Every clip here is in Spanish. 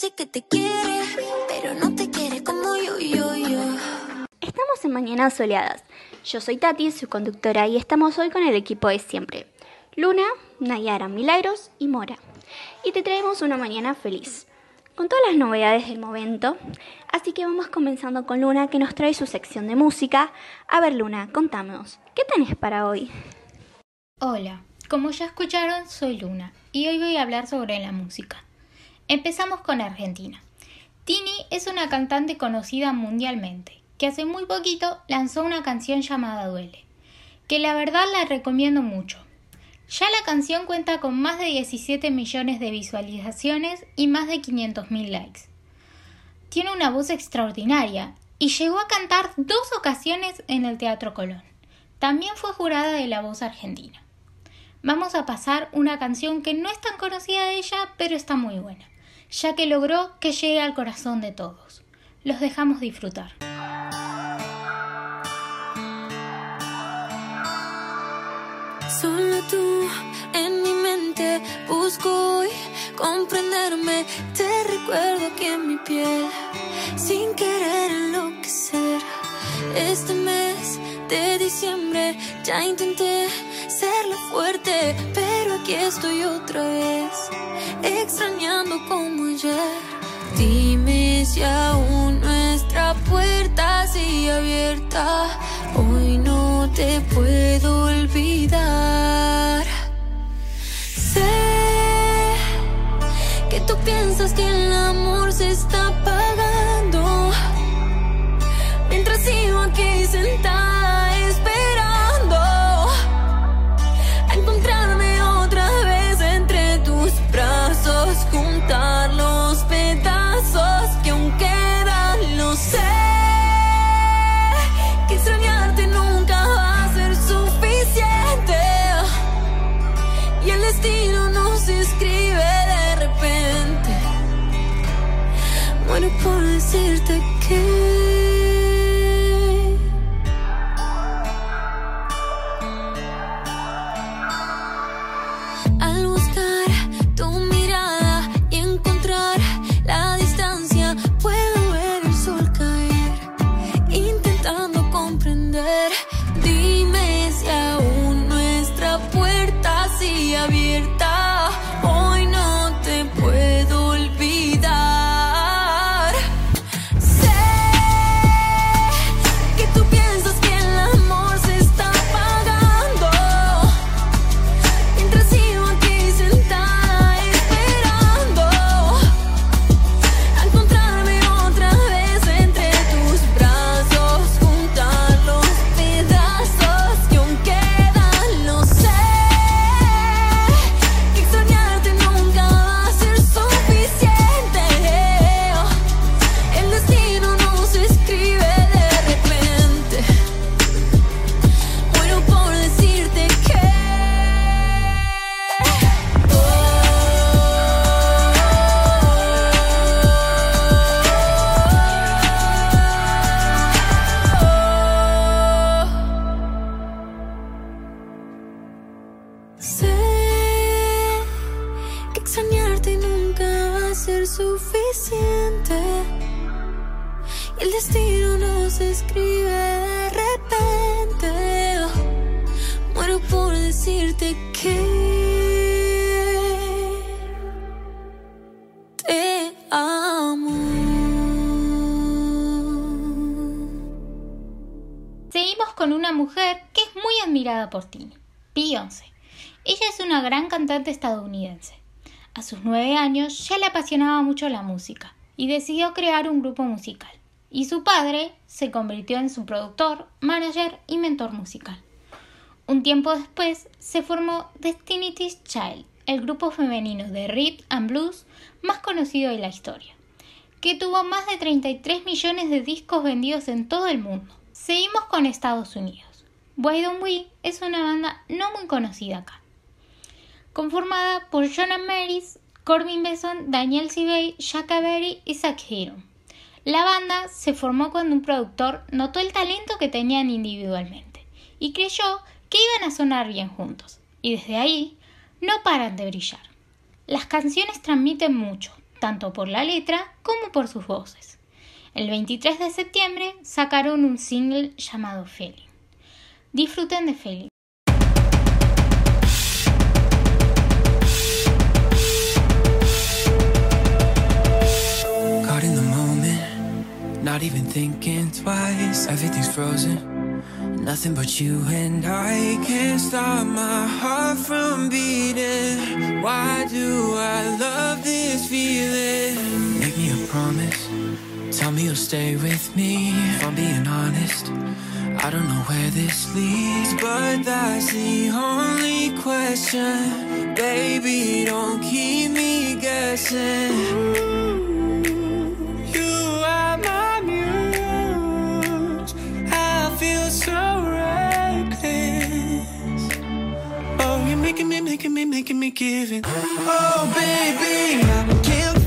dice que te quiere, pero no te quiere como yo, yo, yo. Estamos en Mañanas Soleadas. Yo soy Tati, su conductora, y estamos hoy con el equipo de siempre. Luna, Nayara, Milagros y Mora. Y te traemos una mañana feliz, con todas las novedades del momento. Así que vamos comenzando con Luna, que nos trae su sección de música. A ver, Luna, contanos, ¿qué tenés para hoy? Hola, como ya escucharon, soy Luna, y hoy voy a hablar sobre la música. Empezamos con Argentina. Tini es una cantante conocida mundialmente, que hace muy poquito lanzó una canción llamada Duele, que la verdad la recomiendo mucho. Ya la canción cuenta con más de 17 millones de visualizaciones y más de 500 mil likes. Tiene una voz extraordinaria y llegó a cantar dos ocasiones en el Teatro Colón. También fue jurada de La Voz Argentina. Vamos a pasar una canción que no es tan conocida de ella, pero está muy buena, ya que logró que llegue al corazón de todos. Los dejamos disfrutar. Solo tú en mi mente busco hoy comprenderme. Te recuerdo aquí en mi piel, sin querer enloquecer. Este mes de diciembre ya intenté ser la fuerte, pero aquí estoy otra vez, extrañando como ayer. Dime si aún nuestra puerta sigue abierta. Hoy no te puedo olvidar. Sé que tú piensas que el amor se está apagando. Decirte que. Admirada por Tini, Beyoncé. Ella es una gran cantante estadounidense. A sus nueve años ya le apasionaba mucho la música y decidió crear un grupo musical. Y su padre se convirtió en su productor, manager y mentor musical. Un tiempo después se formó Destiny's Child, el grupo femenino de rhythm and blues más conocido de la historia, que tuvo más de 33 millones de discos vendidos en todo el mundo. Seguimos con Estados Unidos. Why Don't We es una banda no muy conocida acá, conformada por Jonah Maris, Corbin Besson, Daniel Cibey, Shaka Berry y Zach Hero. La banda se formó cuando un productor notó el talento que tenían individualmente y creyó que iban a sonar bien juntos, y desde ahí no paran de brillar. Las canciones transmiten mucho, tanto por la letra como por sus voces. El 23 de septiembre sacaron un single llamado Feeling. Disfruten de Feeling. Caught in the moment, not even thinking twice. Everything's frozen, nothing but you and I can't stop my heart from beating. Why do I love this feeling? Make me a promise, tell me you'll stay with me. If I'm being honest, I don't know where this leads, but that's the only question. Baby, don't keep me guessing. You are my muse. I feel so reckless. Oh, you're making me, making me, making me give it. Oh, baby, I can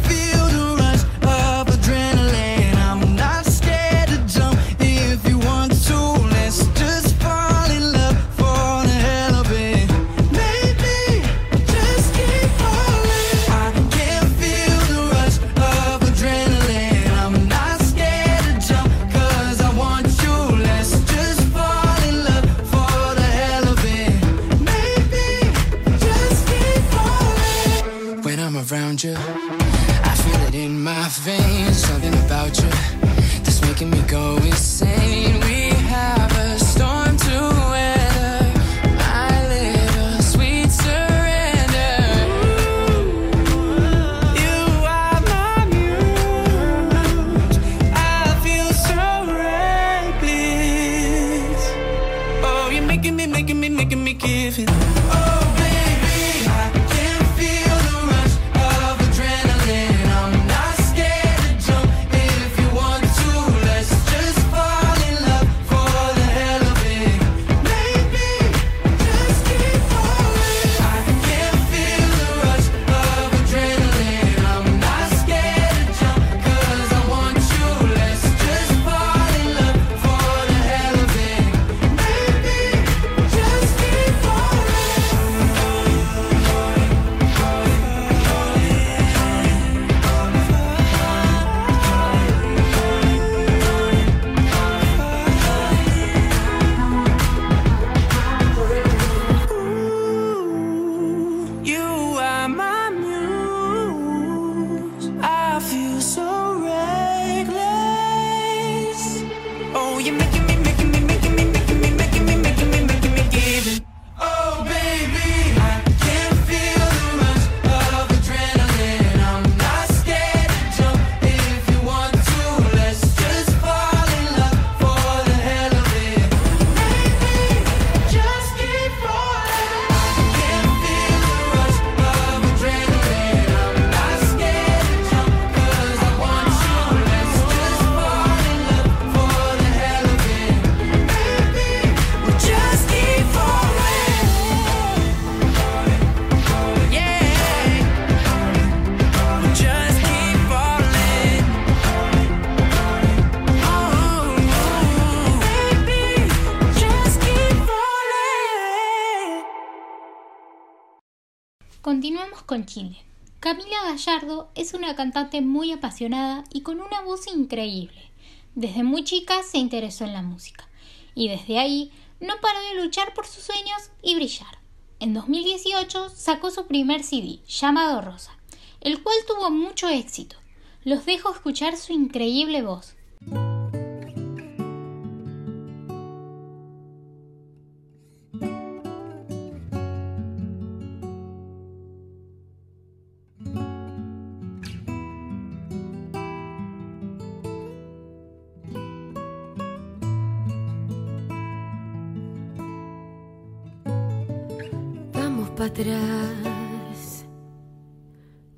con Chile. Camila Gallardo es una cantante muy apasionada y con una voz increíble. Desde muy chica se interesó en la música y desde ahí no paró de luchar por sus sueños y brillar. En 2018 sacó su primer CD llamado Rosa, el cual tuvo mucho éxito. Los dejo escuchar su increíble voz.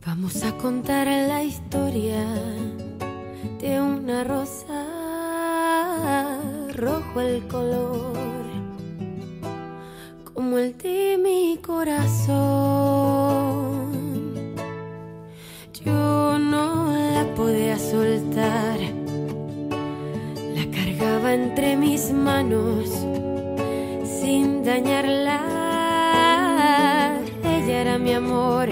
Vamos a contar la historia de una rosa, rojo el color, como el de mi corazón. Yo no la podía soltar, la cargaba entre mis manos sin dañarla. Ella era mi amor,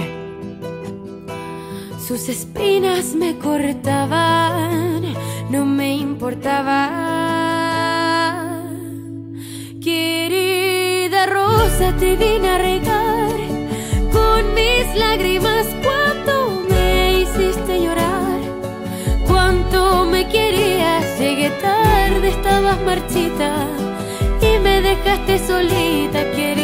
Sus espinas me cortaban, no me importaba. Querida rosa, te vine a regar con mis lágrimas cuando me hiciste llorar. Cuánto me querías, llegué tarde, estabas marchita y me dejaste solita, querida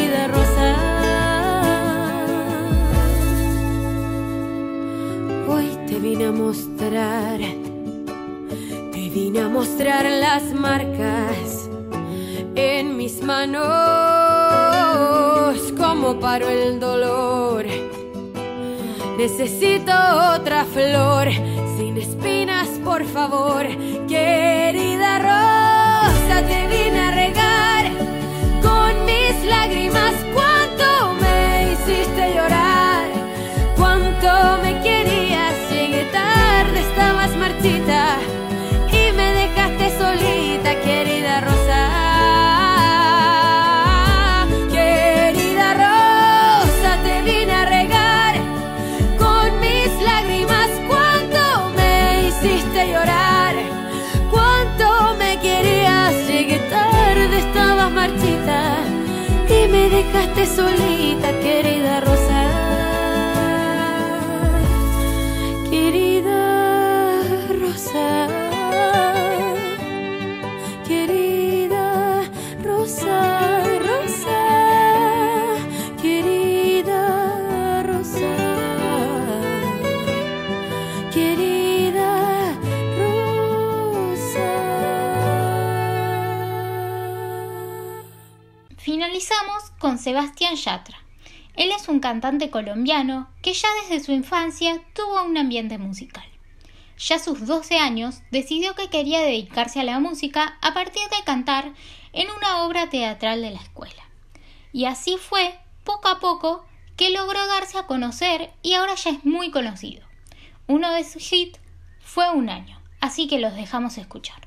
te vine a mostrar las marcas en mis manos, como paro el dolor. Necesito otra flor sin espinas, por favor, querida rosa, te vine a regar con mis lágrimas. Cuánto me hiciste solita, querida Sebastián Yatra. Él es un cantante colombiano que ya desde su infancia tuvo un ambiente musical. Ya a sus 12 años decidió que quería dedicarse a la música a partir de cantar en una obra teatral de la escuela. Y así fue, poco a poco, que logró darse a conocer y ahora ya es muy conocido. Uno de sus hits fue Un año, así que los dejamos escuchar.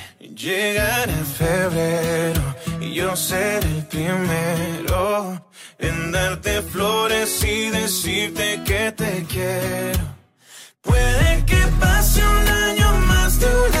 Llegará febrero y yo seré el primero en darte flores y decirte que te quiero. Puede que pase un año más de una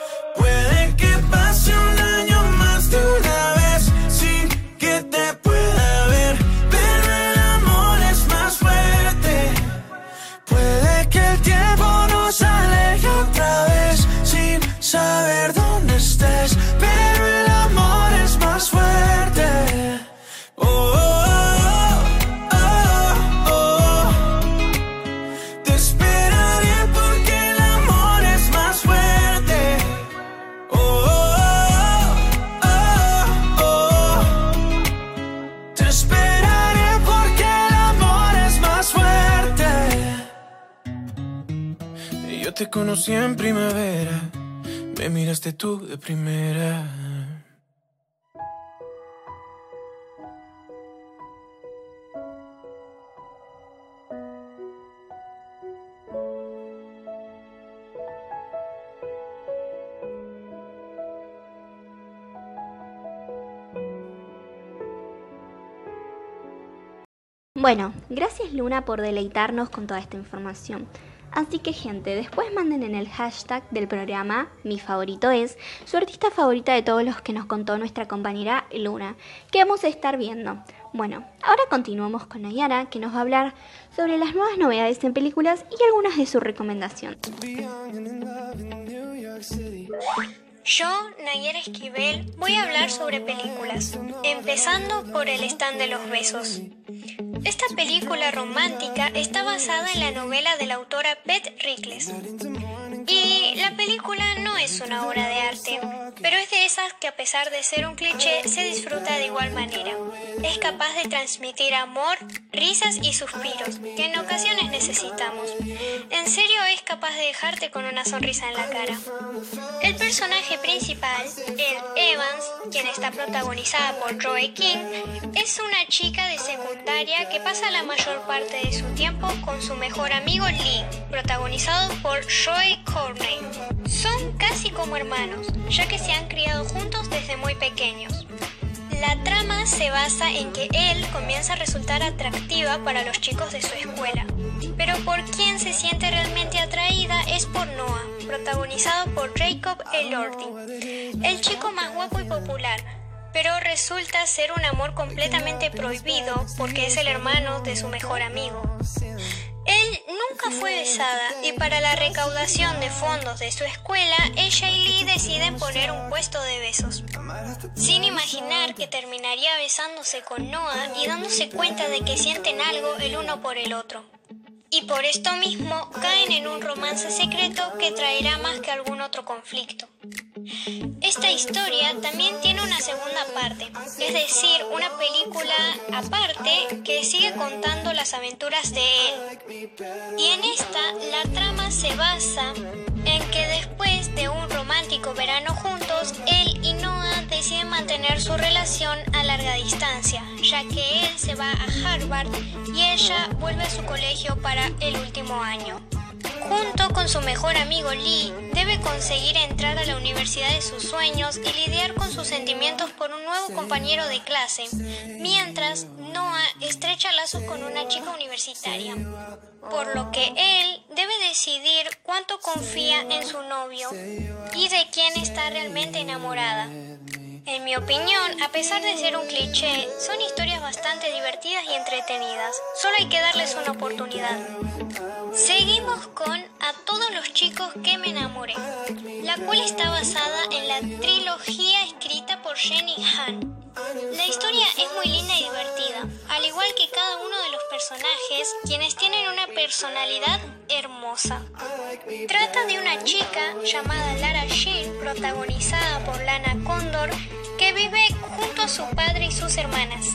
Te conocí en primavera, me miraste tú de primera. Bueno, gracias Luna por deleitarnos con toda esta información. Así que gente, después manden en el hashtag del programa Mi favorito es su artista favorita de todos los que nos contó nuestra compañera Luna, que vamos a estar viendo. Bueno, ahora continuamos con Nayara, que nos va a hablar sobre las nuevas novedades en películas y algunas de sus recomendaciones. Yo, Nayara Esquivel, voy a hablar sobre películas, empezando por El stand de los besos. Esta película romántica está basada en la novela de la autora Beth Rickles. Y la película no es una obra de arte, pero es de esas que a pesar de ser un cliché se disfruta de igual manera. Es capaz de transmitir amor, risas y suspiros, que en ocasiones necesitamos. En serio es capaz de dejarte con una sonrisa en la cara. El personaje principal, el Evans, quien está protagonizada por Roy King, es una chica de secundaria que pasa la mayor parte de su tiempo con su mejor amigo Lee, protagonizado por Joy Corney. Son casi como hermanos, ya que se han criado juntos desde muy pequeños. La trama se basa en que él comienza a resultar atractiva para los chicos de su escuela, pero por quien se siente realmente atraída es por Noah, protagonizado por Jacob Elordi, el chico más guapo y popular, pero resulta ser un amor completamente prohibido porque es el hermano de su mejor amigo. Él nunca fue besada y para la recaudación de fondos de su escuela, ella y Lee deciden poner un puesto de besos. Sin imaginar que terminaría besándose con Noah y dándose cuenta de que sienten algo el uno por el otro. Y por esto mismo caen en un romance secreto que traerá más que algún otro conflicto. Esta historia también tiene una segunda parte, es decir, una película aparte que sigue contando las aventuras de él. Y en esta la trama se basa en que después de un romántico verano juntos, él y Noah deciden mantener su relación a larga distancia, ya que él se va a Harvard y ella vuelve a su colegio para el último año. Junto con su mejor amigo Lee, debe conseguir entrar a la universidad de sus sueños y lidiar con sus sentimientos por un nuevo compañero de clase, mientras Noah estrecha lazos con una chica universitaria, por lo que él debe decidir cuánto confía en su novio y de quién está realmente enamorada. En mi opinión, a pesar de ser un cliché, son historias bastante divertidas y entretenidas. Solo hay que darles una oportunidad. Seguimos con A todos los chicos que me enamoré, la cual está basada en la trilogía escrita por Jenny Han. La historia es muy linda y divertida, al igual que cada uno de los personajes, quienes tienen una personalidad hermosa. Trata de una chica llamada Lara Shear, protagonizada por Lana Condor, que vive junto a su padre y sus hermanas.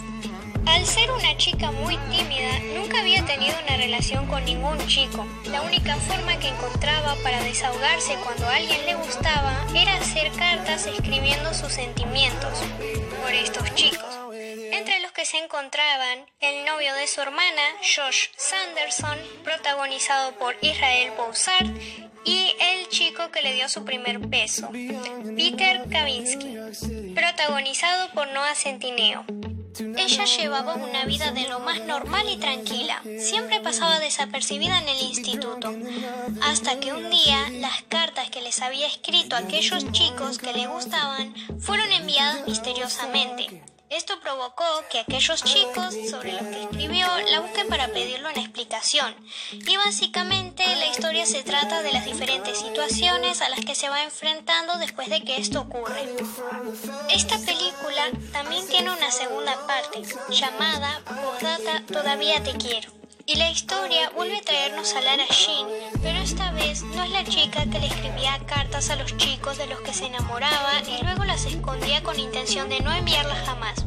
Al ser una chica muy tímida, nunca había tenido una relación con ningún chico. La única forma que encontraba para desahogarse cuando a alguien le gustaba era hacer cartas escribiendo sus sentimientos por estos chicos. Entre los que se encontraban el novio de su hermana, Josh Sanderson, protagonizado por Israel Boussard, y el chico que le dio su primer beso, Peter Kavinsky, protagonizado por Noah Centineo. Ella llevaba una vida de lo más normal y tranquila. Siempre pasaba desapercibida en el instituto. Hasta que un día las cartas que les había escrito a aquellos chicos que le gustaban fueron enviadas misteriosamente. Esto provocó que aquellos chicos sobre los que escribió la busquen para pedirle una explicación. Y básicamente la historia se trata de las diferentes situaciones a las que se va enfrentando después de que esto ocurre. Esta película también tiene una segunda parte llamada Postdata Todavía te quiero. Y la historia vuelve a traernos a Lara Jean, pero esta vez no es la chica que le escribía cartas a los chicos de los que se enamoraba y luego las escondía con intención de no enviarlas jamás.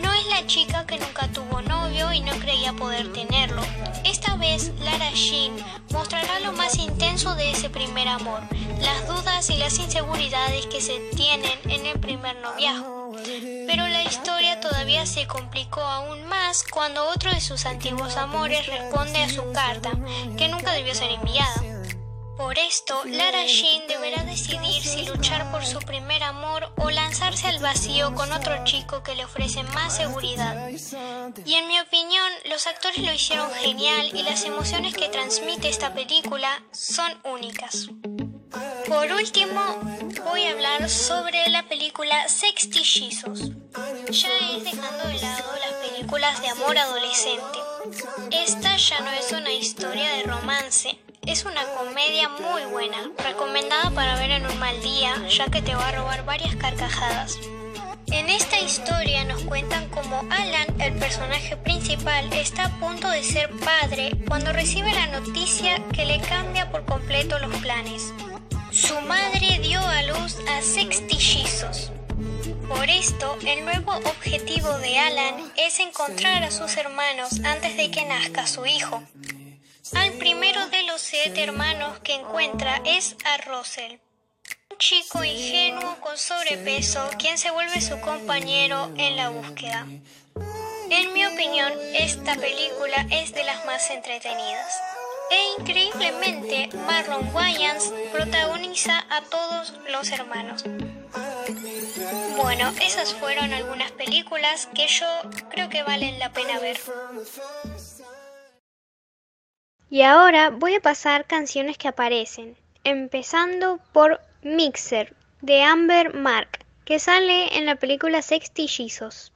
No es la chica que nunca tuvo novio y no creía poder tenerlo. Esta vez, Lara Jean mostrará lo más intenso de ese primer amor, las dudas y las inseguridades que se tienen en el primer noviazgo. Pero la historia todavía se complicó aún más cuando otro de sus antiguos amores responde a su carta, que nunca debió ser enviada. Por esto, Lara Jean deberá decidir si luchar por su primer amor o lanzarse al vacío con otro chico que le ofrece más seguridad. Y en mi opinión, los actores lo hicieron genial y las emociones que transmite esta película son únicas. Por último, voy a hablar sobre la película Sextillizos. Ya es dejando de lado las películas de amor adolescente. Esta ya no es una historia de romance, es una comedia muy buena, recomendada para ver en un mal día, ya que te va a robar varias carcajadas. En esta historia nos cuentan cómo Alan, el personaje principal, está a punto de ser padre cuando recibe la noticia que le cambia por completo los planes. Su madre dio a luz a sextillizos. Por esto, el nuevo objetivo de Alan es encontrar a sus hermanos antes de que nazca su hijo. Al primero de los siete hermanos que encuentra es a Russell, un chico ingenuo con sobrepeso quien se vuelve su compañero en la búsqueda. En mi opinión, esta película es de las más entretenidas. E increíblemente, Marlon Wayans protagoniza a todos los hermanos. Bueno, esas fueron algunas películas que yo creo que valen la pena ver. Y ahora voy a pasar canciones que aparecen, empezando por Mixer de Amber Mark, que sale en la película Sextillizos.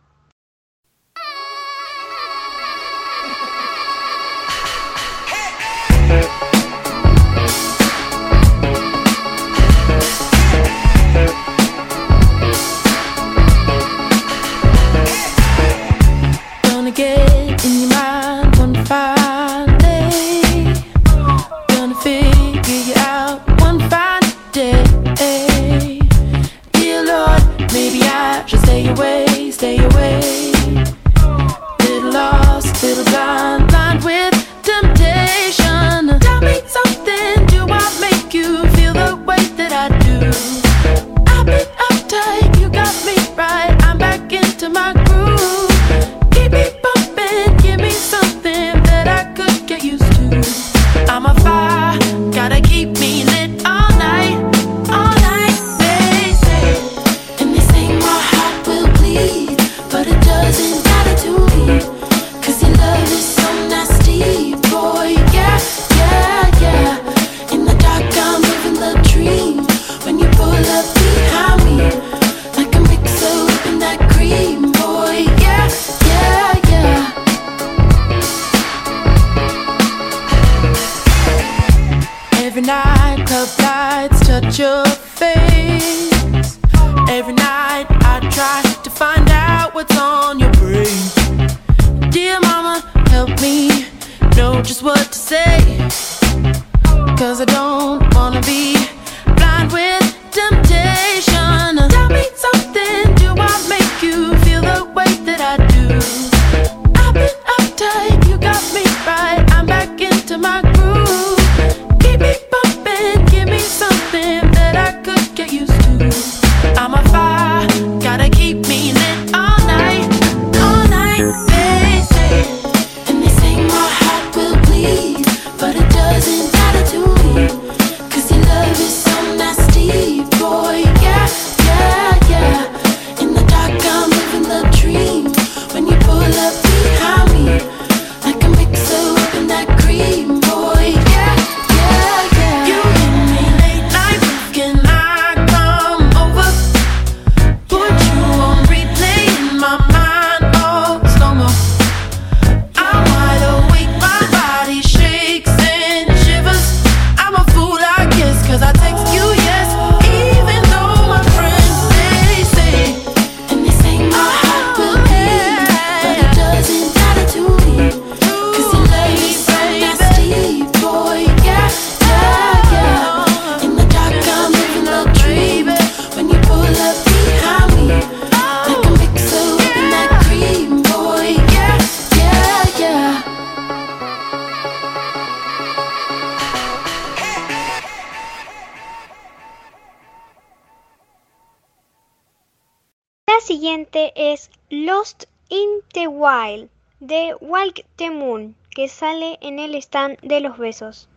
Take the Moon, que sale en el stand de los besos.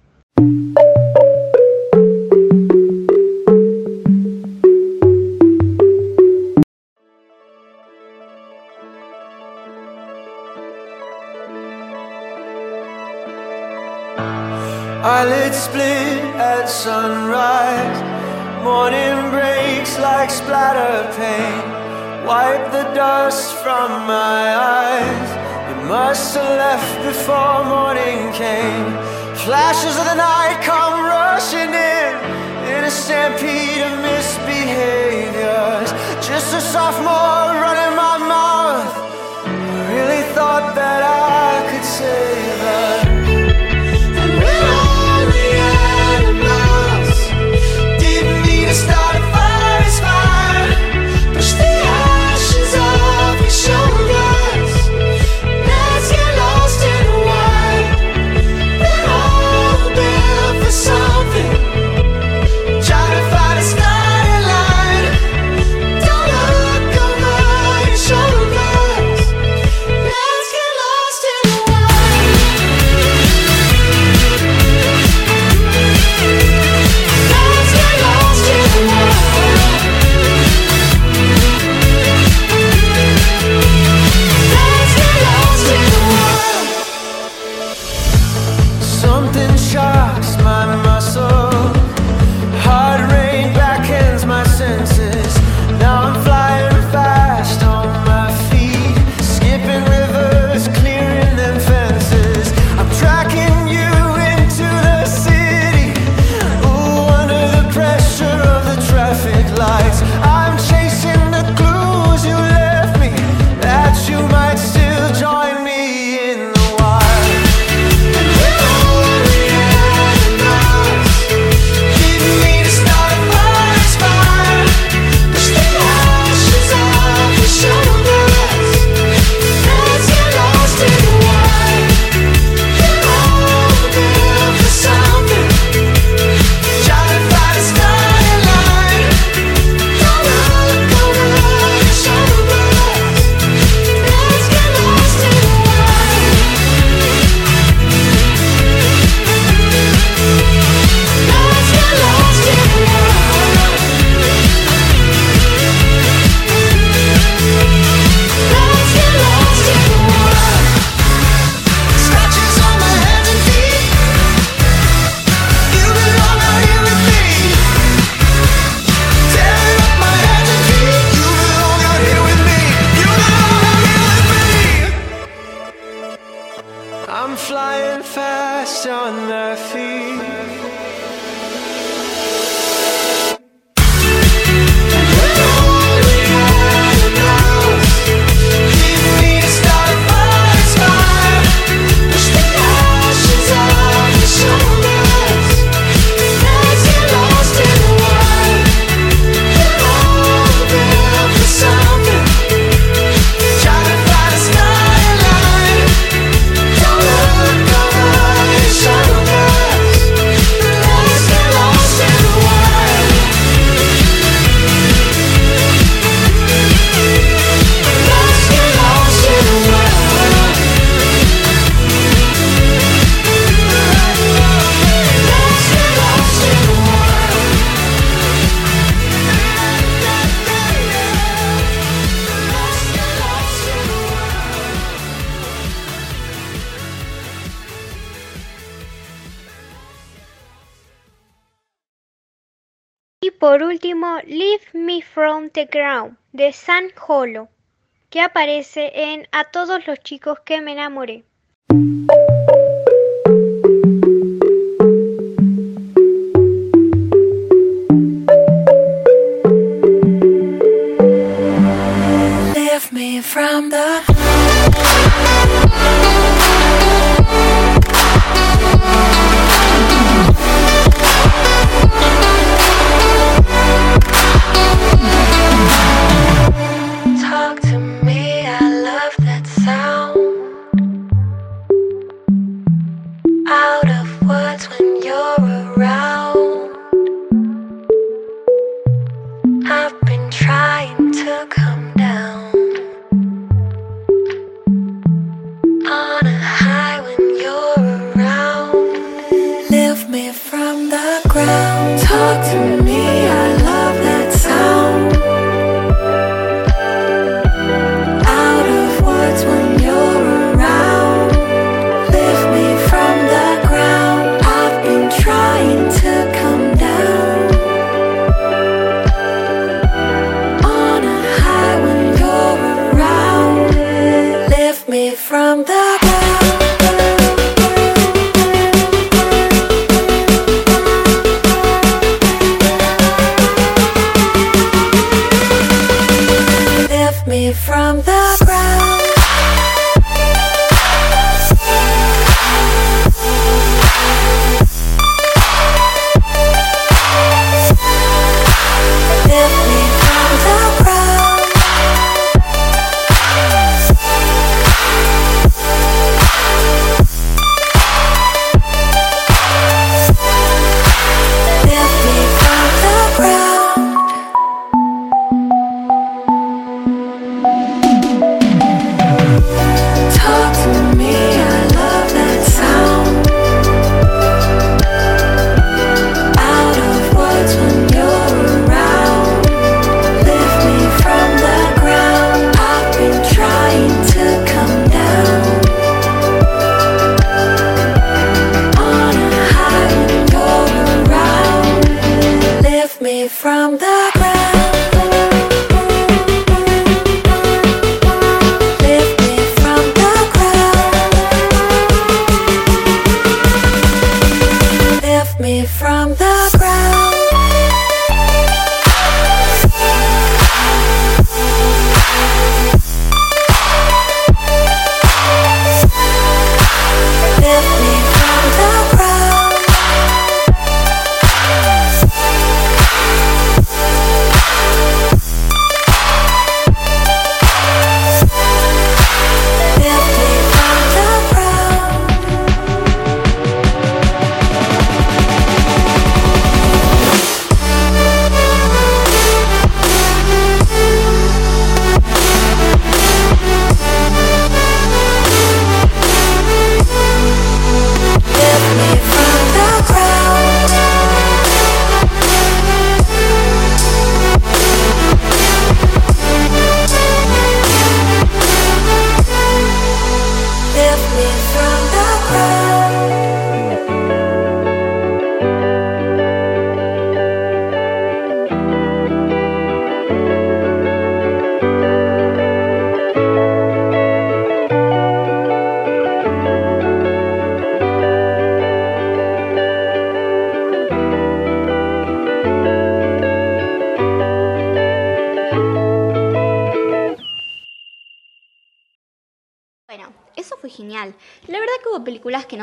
Eyelids split at sunrise. Morning breaks like splatter paint. Wipe the dust from my eyes. Must have left before morning came. Flashes of the night come rushing in in a stampede of misbehaviors. Just a sophomore running my mouth. I really thought that I could save us. The Crown de San Hollow, que aparece en A todos los chicos que me enamoré.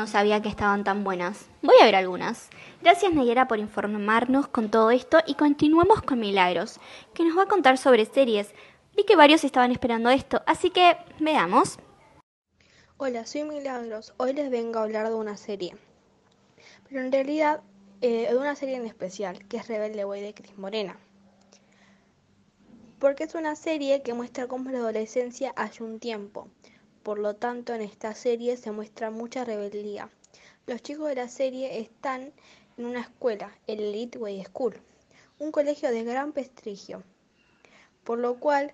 Sabía que estaban tan buenas. Voy a ver algunas. Gracias Nayera por informarnos con todo esto y continuemos con Milagros, que nos va a contar sobre series. Vi que varios estaban esperando esto, así que veamos. Hola, soy Milagros. Hoy les vengo a hablar de una serie. Pero en realidad, eh, de una serie en especial, que es Rebelde Way de Cris Morena. Porque es una serie que muestra cómo la adolescencia hace un tiempo. Por lo tanto, en esta serie se muestra mucha rebeldía. Los chicos de la serie están en una escuela, el Elite Way School, un colegio de gran prestigio, por lo cual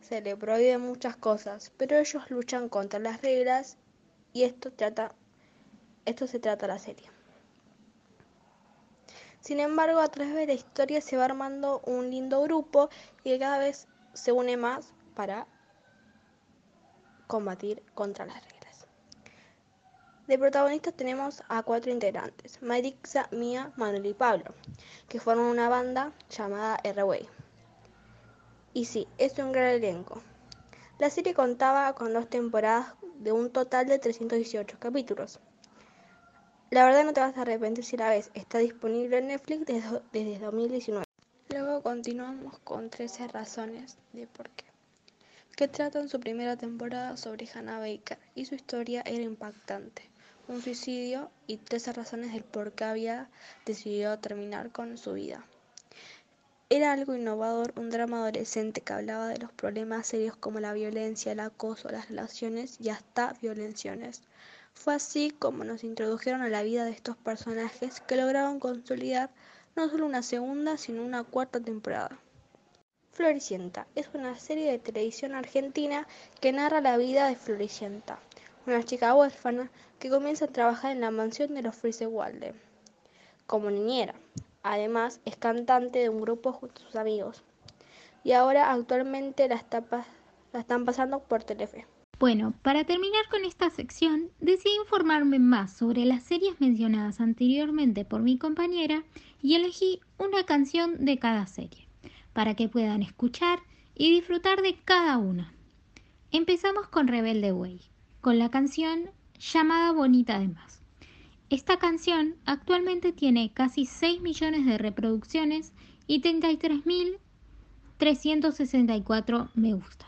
se le prohíben muchas cosas, pero ellos luchan contra las reglas y esto trata esto se trata la serie. Sin embargo, a través de la historia se va armando un lindo grupo y cada vez se une más para combatir contra las reglas. De protagonistas tenemos a cuatro integrantes, Marixa, Mía, Manuel y Pablo, que forman una banda llamada R-Way. Y sí, es un gran elenco. La serie contaba con dos temporadas de un total de 318 capítulos. La verdad no te vas a arrepentir si la ves, está disponible en Netflix desde, desde 2019. Luego continuamos con 13 razones de por qué, que tratan su primera temporada sobre Hannah Baker y su historia era impactante, un suicidio y 13 razones del por qué había decidido terminar con su vida. Era algo innovador, un drama adolescente que hablaba de los problemas serios como la violencia, el acoso, las relaciones y hasta violenciones. Fue así como nos introdujeron a la vida de estos personajes que lograron consolidar no solo una segunda, sino una cuarta temporada. Floricienta es una serie de televisión argentina que narra la vida de Floricienta, una chica huérfana que comienza a trabajar en la mansión de los Frisewalde como niñera. Además, es cantante de un grupo junto a sus amigos. Y ahora actualmente la, está la están pasando por Telefe. Bueno, para terminar con esta sección, decidí informarme más sobre las series mencionadas anteriormente por mi compañera y elegí una canción de cada serie, para que puedan escuchar y disfrutar de cada una. Empezamos con Rebelde Way, con la canción llamada Bonita de Más. Esta canción actualmente tiene casi 6 millones de reproducciones y 33.364 me gusta.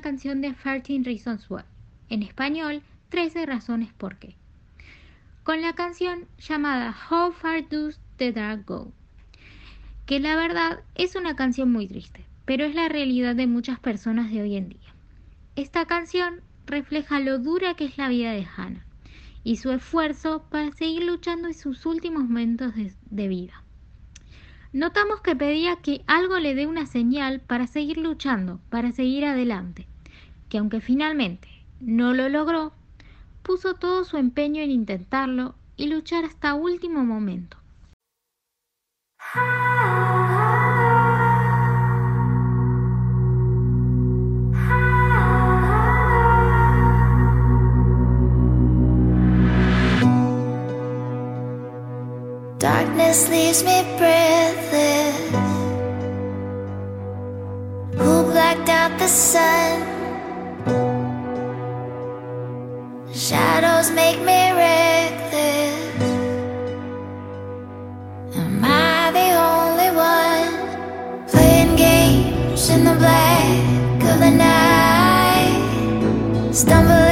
canción de 13 Reasons Why, en español 13 razones por qué, con la canción llamada How Far Does the Dark Go, que la verdad es una canción muy triste, pero es la realidad de muchas personas de hoy en día. Esta canción refleja lo dura que es la vida de Hannah y su esfuerzo para seguir luchando en sus últimos momentos de vida. Notamos que pedía que algo le dé una señal para seguir luchando, para seguir adelante, que aunque finalmente no lo logró, puso todo su empeño en intentarlo y luchar hasta último momento. Ah. Darkness leaves me breathless. Who blacked out the sun? Shadows make me reckless. Am I the only one playing games in the black of the night? Stumbling.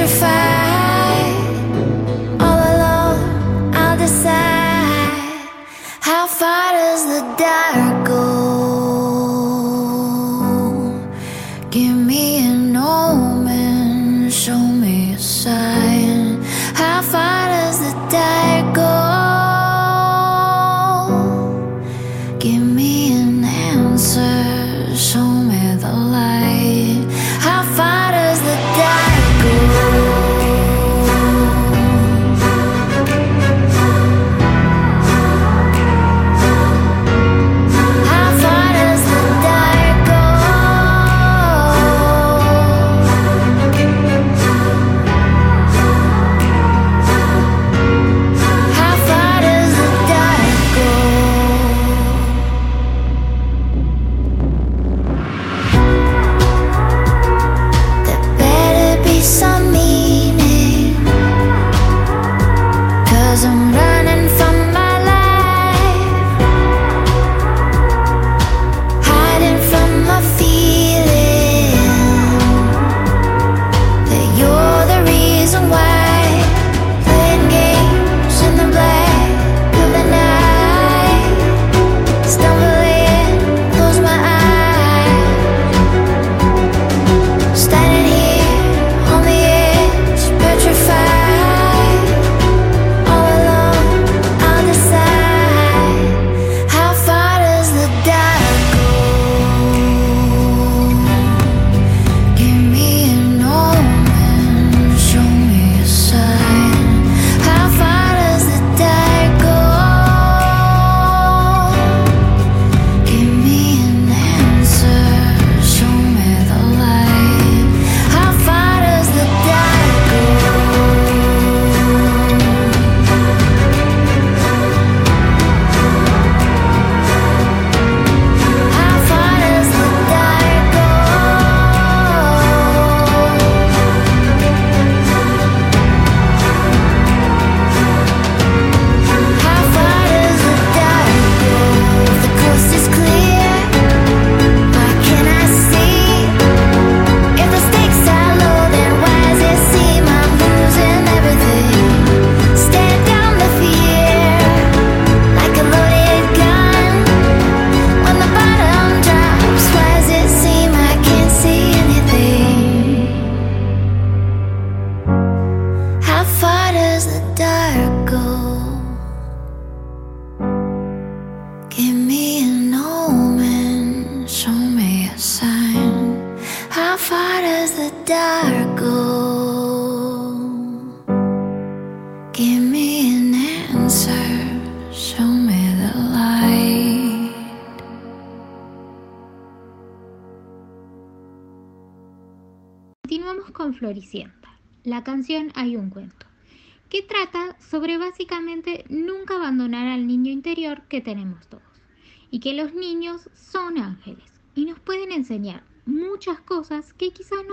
petrified.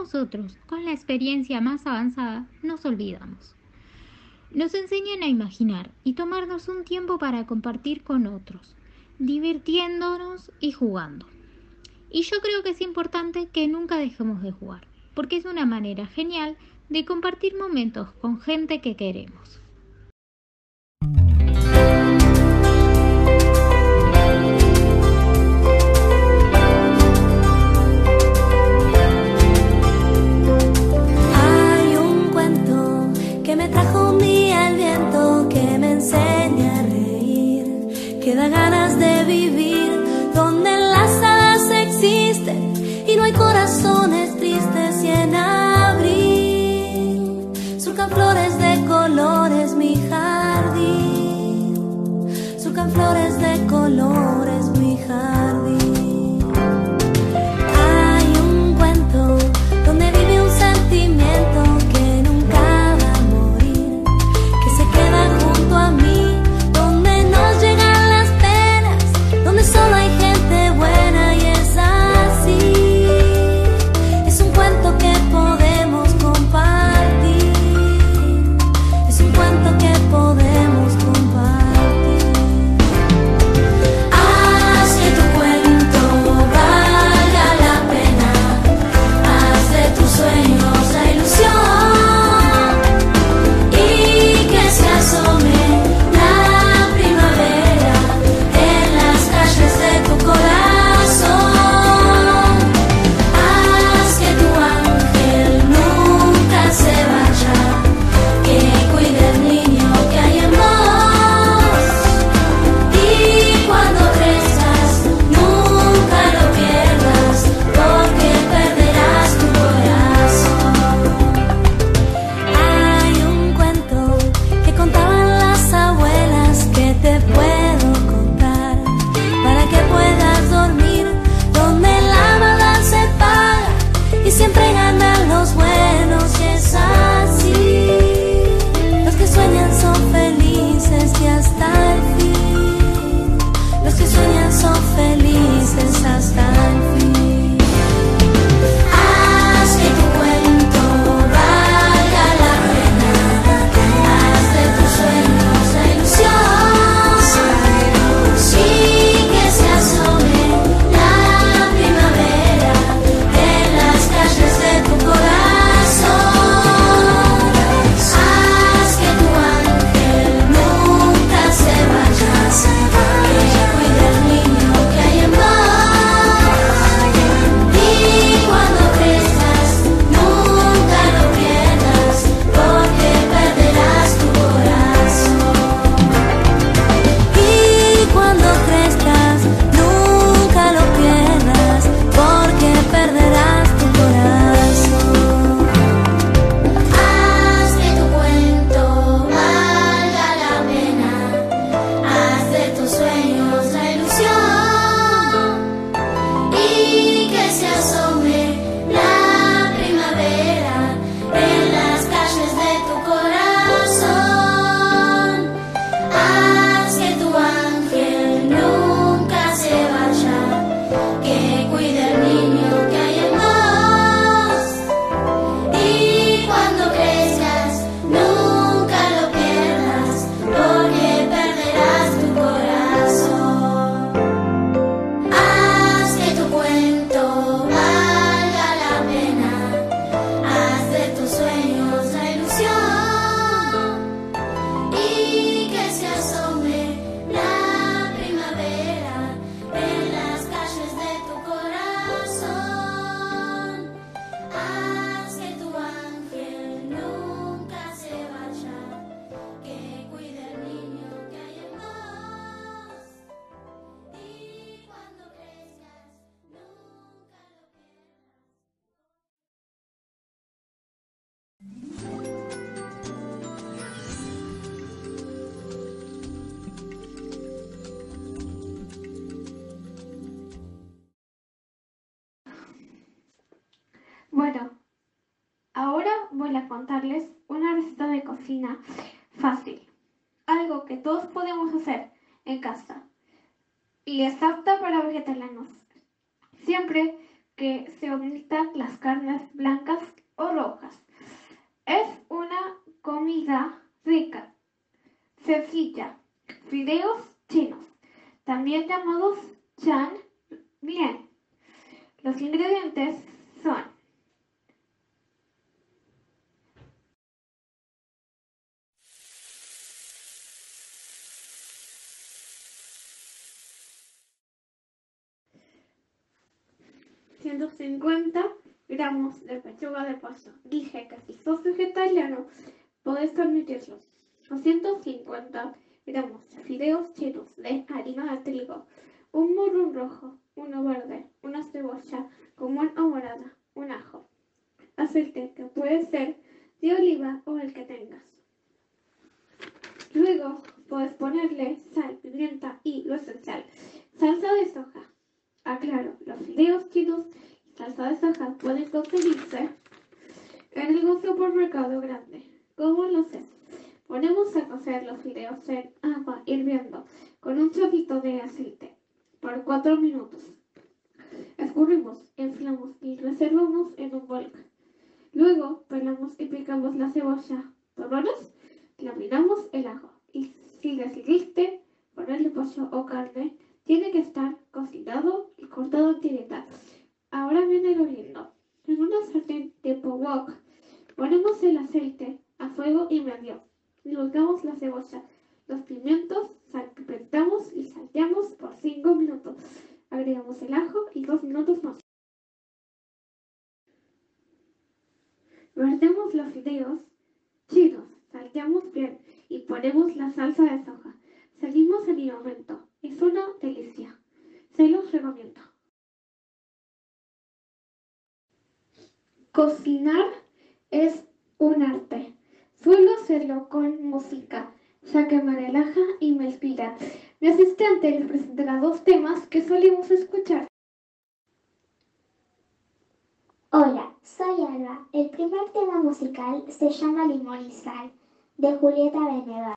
nosotros, con la experiencia más avanzada, nos olvidamos. Nos enseñan a imaginar y tomarnos un tiempo para compartir con otros, divirtiéndonos y jugando. Y yo creo que es importante que nunca dejemos de jugar, porque es una manera genial de compartir momentos con gente que queremos. hacer en casa. Y es apta para vegetarianos. Siempre que se omitan las carnes blancas o rojas. Es una comida rica, sencilla. Fideos chinos, también llamados chan bien. Los ingredientes son ...150 gramos de pechuga de pollo. Dije que si sos vegetariano, podés permitirlo. 250 gramos de fideos chinos de harina de trigo. Un morrón rojo, uno verde, una cebolla común o morada, un ajo. Aceite que puede ser de oliva o el que tengas. Luego puedes ponerle sal, pimienta y lo esencial, salsa de soja. Aclaro, los fideos chinos de soja pueden conseguirse en el supermercado grande. ¿Cómo lo sé? Ponemos a cocer los fideos en agua hirviendo con un chorrito de aceite por 4 minutos. Escurrimos, inflamos y reservamos en un bol. Luego pelamos y picamos la cebolla. ¿Tomanos? Laminamos el ajo. Y si decidiste ponerle pollo o carne, tiene que estar cocinado y cortado en tiritas. Ahora viene lo lindo. En una sartén tipo wok, ponemos el aceite a fuego y medio. Colocamos la cebolla, los pimientos, salpimentamos y salteamos por 5 minutos. Agregamos el ajo y 2 minutos más. Vertemos los fideos chinos, salteamos bien y ponemos la salsa de soja. Seguimos en el momento. Es una delicia. Se los recomiendo. Cocinar es un arte. Suelo hacerlo con música, ya que me relaja y me inspira. Mi asistente les presentará dos temas que solemos escuchar. Hola, soy Alba. El primer tema musical se llama Limón y Sal, de Julieta Venegas.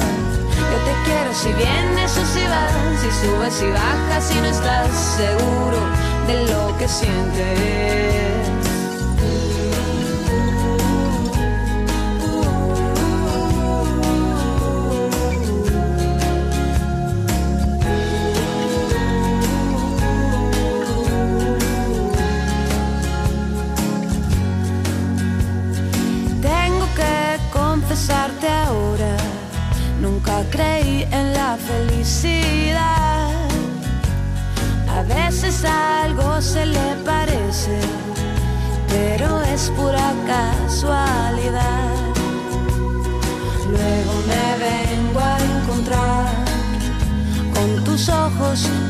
Quiero si vienes o si vas, si subes y bajas y no estás seguro de lo que sientes.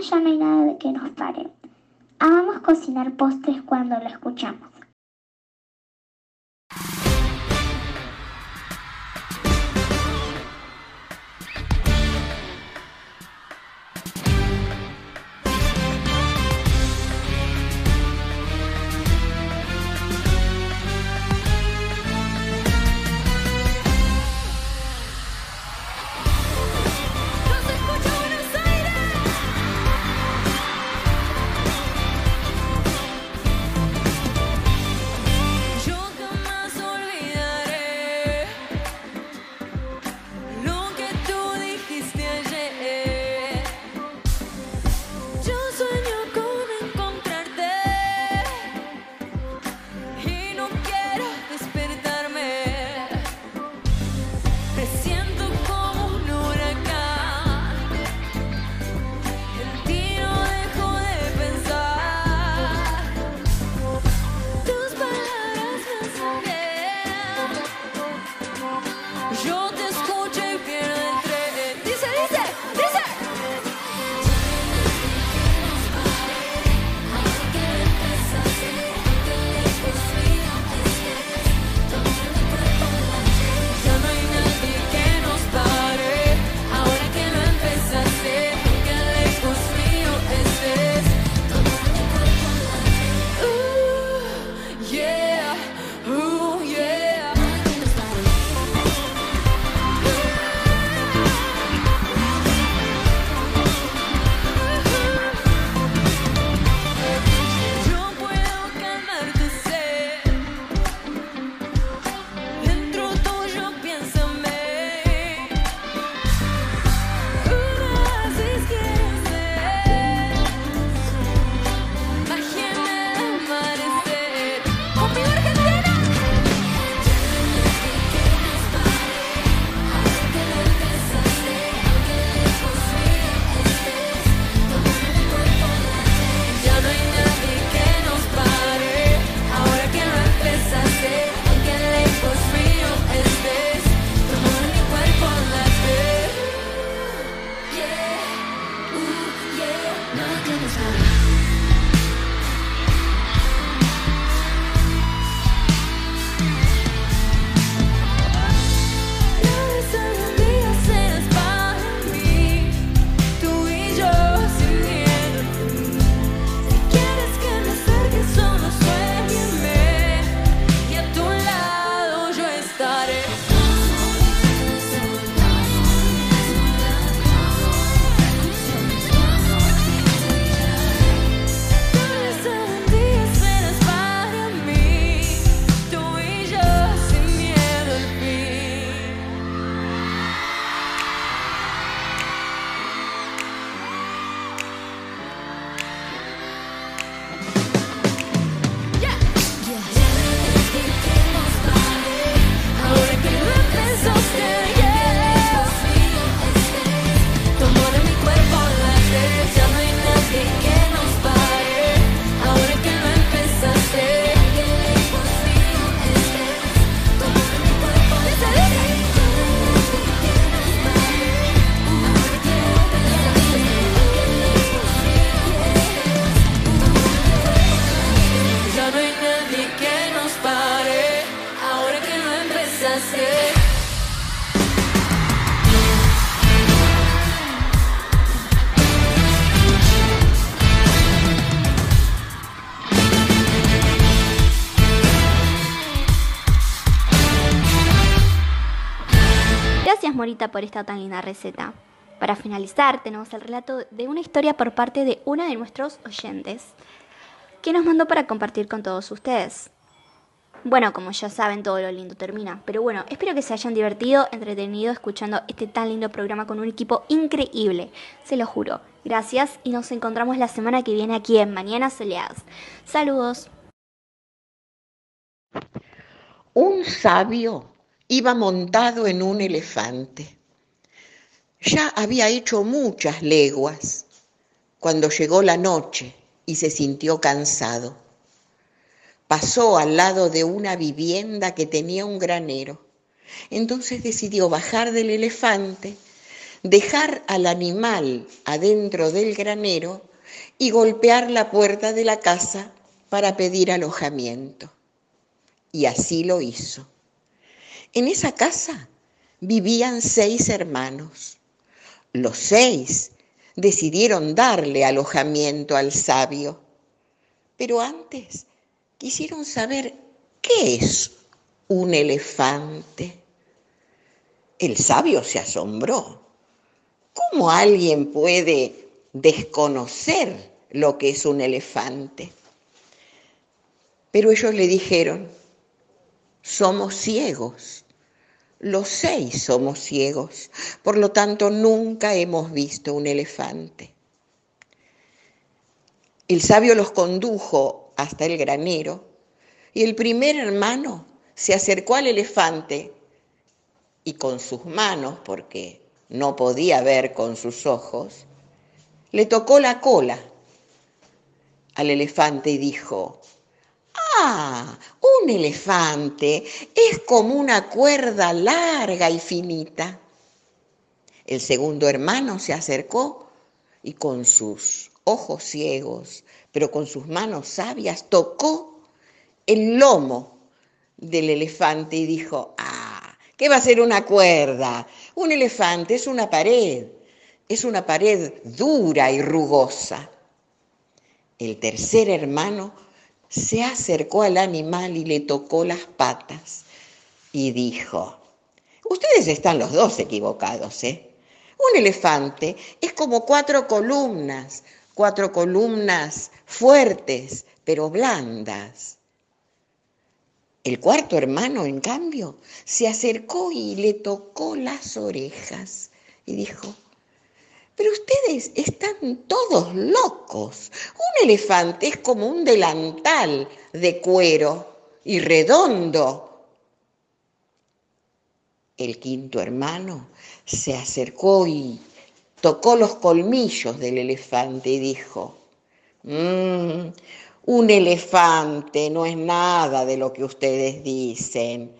ya no hay nada de que nos pare. Amamos cocinar postres cuando lo escuchamos. Por esta tan linda receta. Para finalizar, tenemos el relato de una historia por parte de una de nuestros oyentes, que nos mandó para compartir con todos ustedes. Bueno, como ya saben, todo lo lindo termina. Pero bueno, espero que se hayan divertido, entretenido, escuchando este tan lindo programa con un equipo increíble. Se lo juro. Gracias y nos encontramos la semana que viene aquí en Mañanas Soleadas. Saludos. Un sabio iba montado en un elefante. Ya había hecho muchas leguas cuando llegó la noche y se sintió cansado. Pasó al lado de una vivienda que tenía un granero. Entonces decidió bajar del elefante, dejar al animal adentro del granero y golpear la puerta de la casa para pedir alojamiento. Y así lo hizo. En esa casa vivían seis hermanos. Los seis decidieron darle alojamiento al sabio. Pero antes quisieron saber qué es un elefante. El sabio se asombró. ¿Cómo alguien puede desconocer lo que es un elefante? Pero ellos le dijeron, somos ciegos. Los seis somos ciegos, por lo tanto nunca hemos visto un elefante. El sabio los condujo hasta el granero y el primer hermano se acercó al elefante y con sus manos, porque no podía ver con sus ojos, le tocó la cola al elefante y dijo, Ah, un elefante es como una cuerda larga y finita. El segundo hermano se acercó y con sus ojos ciegos, pero con sus manos sabias, tocó el lomo del elefante y dijo, ah, ¿qué va a ser una cuerda? Un elefante es una pared, es una pared dura y rugosa. El tercer hermano se acercó al animal y le tocó las patas y dijo, ustedes están los dos equivocados, ¿eh? Un elefante es como cuatro columnas, cuatro columnas fuertes, pero blandas. El cuarto hermano, en cambio, se acercó y le tocó las orejas y dijo, pero ustedes están todos locos. Un elefante es como un delantal de cuero y redondo. El quinto hermano se acercó y tocó los colmillos del elefante y dijo, "Mm, un elefante no es nada de lo que ustedes dicen.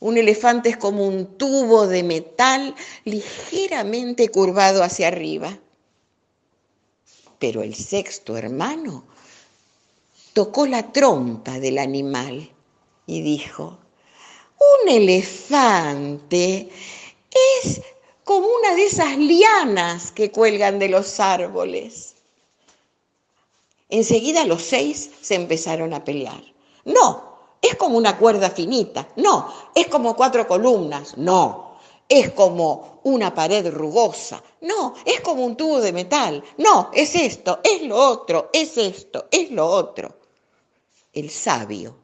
Un elefante es como un tubo de metal ligeramente curvado hacia arriba. Pero el sexto hermano tocó la trompa del animal y dijo, un elefante es como una de esas lianas que cuelgan de los árboles. Enseguida los seis se empezaron a pelear. No, es como una cuerda finita. No, es como cuatro columnas. No, es como una pared rugosa. No, es como un tubo de metal. No, es esto, es lo otro, es esto, es lo otro. El sabio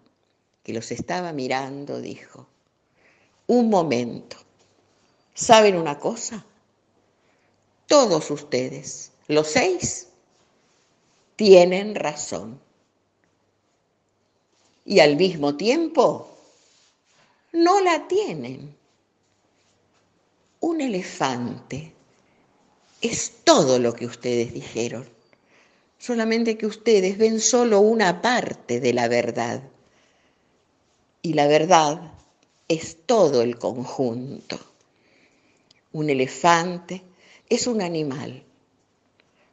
que los estaba mirando dijo, un momento, ¿saben una cosa? Todos ustedes, los seis, tienen razón y al mismo tiempo no la tienen. Un elefante es todo lo que ustedes dijeron, solamente que ustedes ven solo una parte de la verdad y la verdad es todo el conjunto. Un elefante es un animal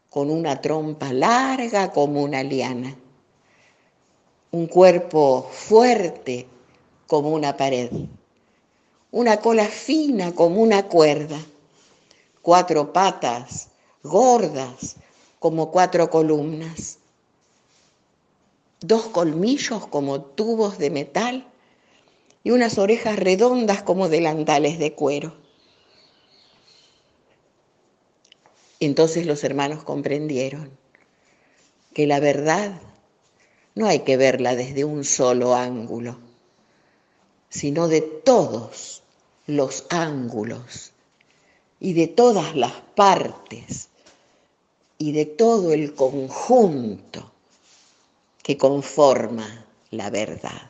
con una trompa larga como una liana un cuerpo fuerte como una pared, una cola fina como una cuerda, cuatro patas gordas como cuatro columnas, dos colmillos como tubos de metal y unas orejas redondas como delantales de cuero. Entonces los hermanos comprendieron que la verdad no hay que verla desde un solo ángulo, sino de todos los ángulos y de todas las partes y de todo el conjunto que conforma la verdad.